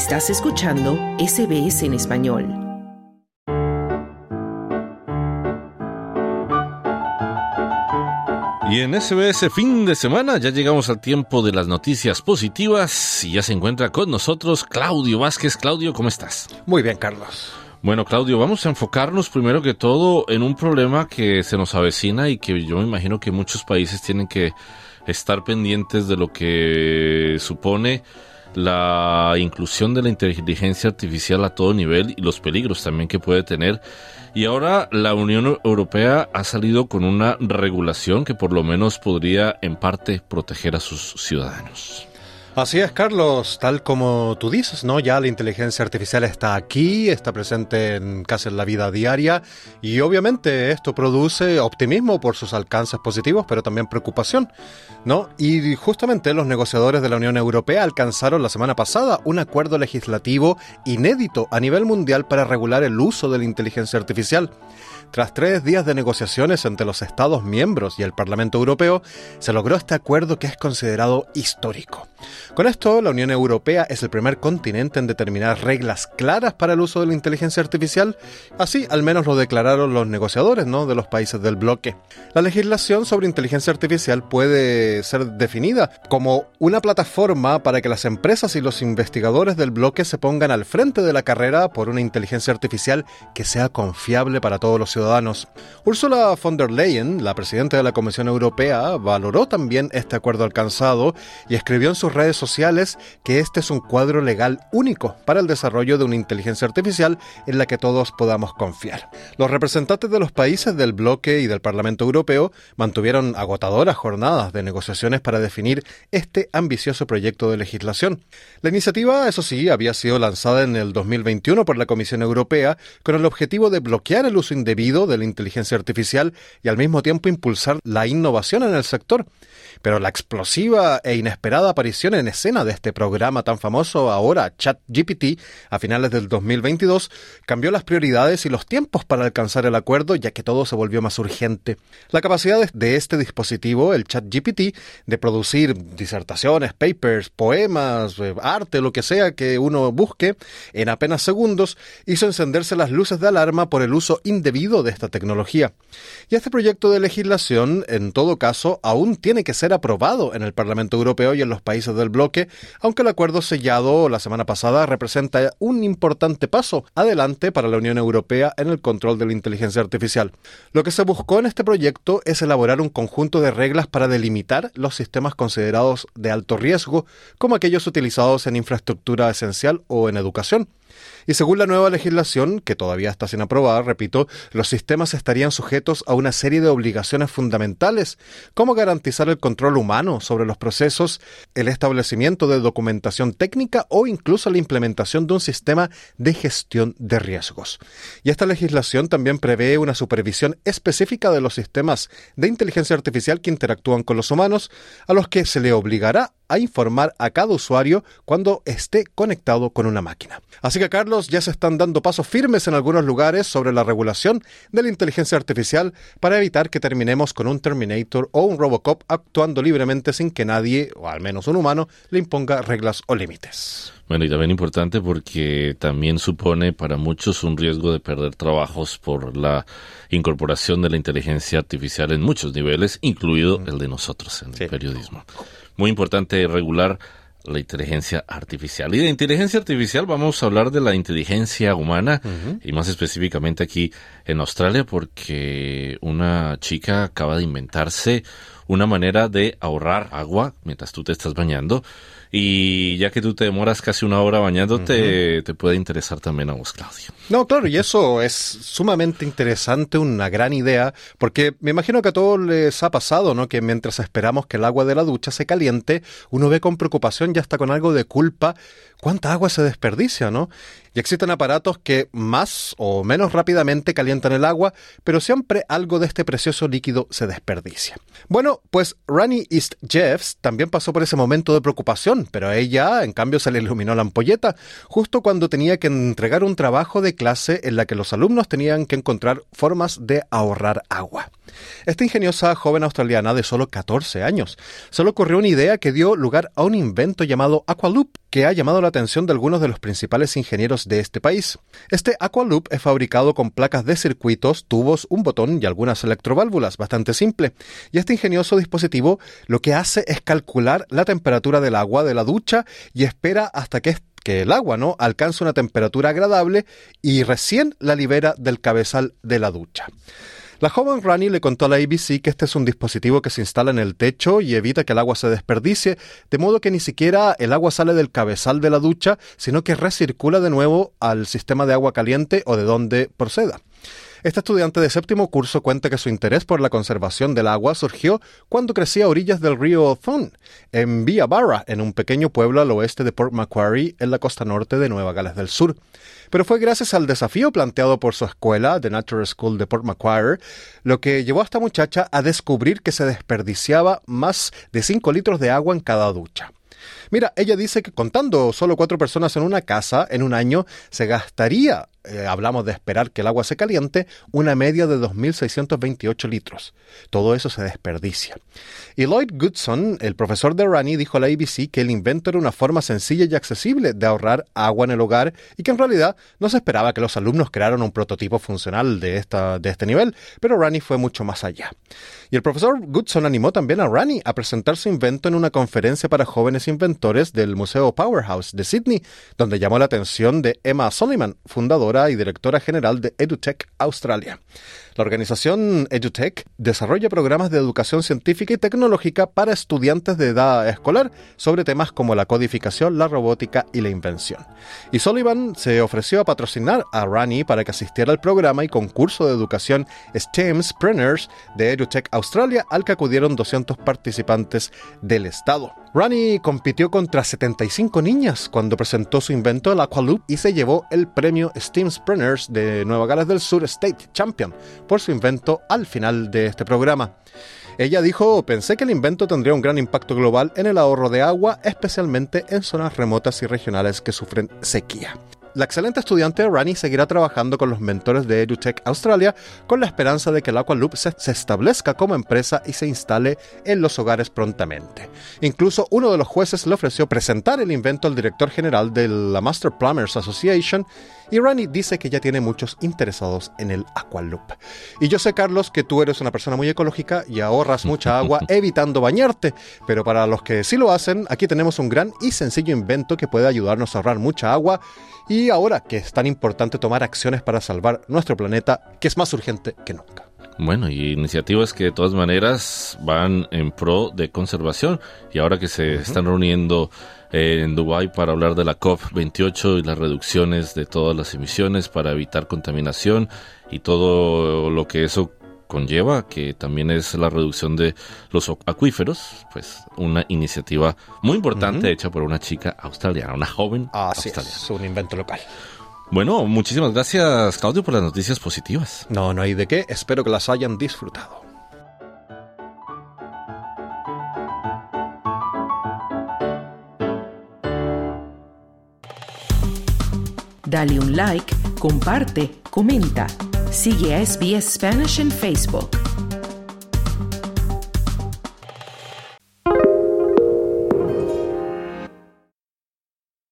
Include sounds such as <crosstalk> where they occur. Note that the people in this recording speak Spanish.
Estás escuchando SBS en español. Y en SBS fin de semana ya llegamos al tiempo de las noticias positivas y ya se encuentra con nosotros Claudio Vázquez. Claudio, ¿cómo estás? Muy bien, Carlos. Bueno, Claudio, vamos a enfocarnos primero que todo en un problema que se nos avecina y que yo me imagino que muchos países tienen que estar pendientes de lo que supone la inclusión de la inteligencia artificial a todo nivel y los peligros también que puede tener. Y ahora la Unión Europea ha salido con una regulación que por lo menos podría en parte proteger a sus ciudadanos. Así es, Carlos, tal como tú dices, ¿no? Ya la inteligencia artificial está aquí, está presente en casi en la vida diaria y obviamente esto produce optimismo por sus alcances positivos, pero también preocupación, ¿no? Y justamente los negociadores de la Unión Europea alcanzaron la semana pasada un acuerdo legislativo inédito a nivel mundial para regular el uso de la inteligencia artificial. Tras tres días de negociaciones entre los Estados miembros y el Parlamento Europeo, se logró este acuerdo que es considerado histórico. Con esto, la Unión Europea es el primer continente en determinar reglas claras para el uso de la inteligencia artificial, así al menos lo declararon los negociadores de los países del bloque. La legislación sobre inteligencia artificial puede ser definida como una plataforma para que las empresas y los investigadores del bloque se pongan al frente de la carrera por una inteligencia artificial que sea confiable para todos los ciudadanos. Ursula von der Leyen, la presidenta de la Comisión Europea, valoró también este acuerdo alcanzado y escribió en sus redes sociales que este es un cuadro legal único para el desarrollo de una inteligencia artificial en la que todos podamos confiar. Los representantes de los países del bloque y del Parlamento Europeo mantuvieron agotadoras jornadas de negociaciones para definir este ambicioso proyecto de legislación. La iniciativa, eso sí, había sido lanzada en el 2021 por la Comisión Europea con el objetivo de bloquear el uso indebido de la inteligencia artificial y al mismo tiempo impulsar la innovación en el sector. Pero la explosiva e inesperada aparición en escena de este programa tan famoso ahora, ChatGPT, a finales del 2022, cambió las prioridades y los tiempos para alcanzar el acuerdo, ya que todo se volvió más urgente. La capacidad de este dispositivo, el ChatGPT, de producir disertaciones, papers, poemas, eh, arte, lo que sea que uno busque, en apenas segundos, hizo encenderse las luces de alarma por el uso indebido de esta tecnología. Y este proyecto de legislación, en todo caso, aún tiene que ser aprobado en el Parlamento Europeo y en los países del bloque, aunque el acuerdo sellado la semana pasada representa un importante paso adelante para la Unión Europea en el control de la inteligencia artificial. Lo que se buscó en este proyecto es elaborar un conjunto de reglas para delimitar los sistemas considerados de alto riesgo, como aquellos utilizados en infraestructura esencial o en educación. Y según la nueva legislación, que todavía está sin aprobar, repito, los sistemas estarían sujetos a una serie de obligaciones fundamentales, como garantizar el control humano sobre los procesos, el establecimiento de documentación técnica o incluso la implementación de un sistema de gestión de riesgos. Y esta legislación también prevé una supervisión específica de los sistemas de inteligencia artificial que interactúan con los humanos, a los que se le obligará a informar a cada usuario cuando esté conectado con una máquina. Así que, Carlos, ya se están dando pasos firmes en algunos lugares sobre la regulación de la inteligencia artificial para evitar que terminemos con un Terminator o un Robocop actuando libremente sin que nadie, o al menos un humano, le imponga reglas o límites. Bueno, y también importante porque también supone para muchos un riesgo de perder trabajos por la incorporación de la inteligencia artificial en muchos niveles, incluido el de nosotros en el periodismo. Muy importante regular la inteligencia artificial. Y de inteligencia artificial vamos a hablar de la inteligencia humana y más específicamente aquí en Australia porque una chica acaba de inventarse una manera de ahorrar agua mientras tú te estás bañando y ya que tú te demoras casi una hora bañándote, te puede interesar también a vos, Claudio. No, claro, y eso es sumamente interesante, una gran idea, porque me imagino que a todos les ha pasado, ¿no? Que mientras esperamos que el agua de la ducha se caliente, uno ve con preocupación, ya está con algo de culpa, cuánta agua se desperdicia, ¿no? Y existen aparatos que más o menos rápidamente calientan el agua, pero siempre algo de este precioso líquido se desperdicia. Bueno, pues Rani East Jeffs también pasó por ese momento de preocupación, pero a ella, en cambio, se le iluminó la ampolleta, justo cuando tenía que entregar un trabajo de clase en la que los alumnos tenían que encontrar formas de ahorrar agua. Esta ingeniosa joven australiana de solo 14 años se le ocurrió una idea que dio lugar a un invento llamado Aqualoop, que ha llamado la atención de algunos de los principales ingenieros de este país. Este Aqualoop es fabricado con placas de circuitos, tubos, un botón y algunas electroválvulas, bastante simple. Y este ingenioso dispositivo lo que hace es calcular la temperatura del agua de la ducha y espera hasta que que el agua no alcance una temperatura agradable y recién la libera del cabezal de la ducha. La joven Rani le contó a la ABC que este es un dispositivo que se instala en el techo y evita que el agua se desperdicie, de modo que ni siquiera el agua sale del cabezal de la ducha, sino que recircula de nuevo al sistema de agua caliente o de donde proceda. Este estudiante de séptimo curso cuenta que su interés por la conservación del agua surgió cuando crecía a orillas del río Thun, en Via Barra, en un pequeño pueblo al oeste de Port Macquarie, en la costa norte de Nueva Gales del Sur. Pero fue gracias al desafío planteado por su escuela, The Natural School de Port Macquarie, lo que llevó a esta muchacha a descubrir que se desperdiciaba más de 5 litros de agua en cada ducha. Mira, ella dice que contando solo cuatro personas en una casa, en un año se gastaría eh, hablamos de esperar que el agua se caliente, una media de 2.628 litros. Todo eso se desperdicia. Y Lloyd Goodson, el profesor de Rani, dijo a la ABC que el invento era una forma sencilla y accesible de ahorrar agua en el hogar y que en realidad no se esperaba que los alumnos crearan un prototipo funcional de, esta, de este nivel, pero Rani fue mucho más allá. Y el profesor Goodson animó también a Rani a presentar su invento en una conferencia para jóvenes inventores del Museo Powerhouse de Sydney, donde llamó la atención de Emma Soliman, fundadora y directora general de EduTech Australia. La organización EduTech desarrolla programas de educación científica y tecnológica para estudiantes de edad escolar sobre temas como la codificación, la robótica y la invención. Y Sullivan se ofreció a patrocinar a Rani para que asistiera al programa y concurso de educación STEM Sprinters de EduTech Australia, al que acudieron 200 participantes del estado. Rani compitió contra 75 niñas cuando presentó su invento, el Aqualoop, y se llevó el premio STEM Sprinters de Nueva Gales del Sur State Champion por su invento al final de este programa. Ella dijo, pensé que el invento tendría un gran impacto global en el ahorro de agua, especialmente en zonas remotas y regionales que sufren sequía. La excelente estudiante Rani seguirá trabajando con los mentores de EduTech Australia con la esperanza de que el Aqualoop se, se, establezca como empresa y se instale en los hogares prontamente. Incluso uno de los jueces le ofreció presentar el invento al director general de la Master Plumbers Association y Rani dice que ya tiene muchos interesados en el Aqualoop. Y yo sé, Carlos, que tú eres una persona muy ecológica y ahorras mucha <laughs> agua evitando bañarte, pero para los que sí lo hacen, aquí tenemos un gran y sencillo invento que puede ayudarnos a ahorrar mucha agua y ahora que es tan importante tomar acciones para salvar nuestro planeta, que es más urgente que nunca. Bueno, y iniciativas que de todas maneras van en pro de conservación y ahora que se están reuniendo en Dubái para hablar de la COP28 y las reducciones de todas las emisiones para evitar contaminación y todo lo que eso conlleva, que también es la reducción de los acuíferos, pues una iniciativa muy importante hecha por una chica australiana, una joven australiana. Es un invento local. Bueno, muchísimas gracias Claudio por las noticias positivas. No, no hay de qué, espero que las hayan disfrutado. Dale un like, comparte, comenta. Sigue a SBS Spanish en Facebook.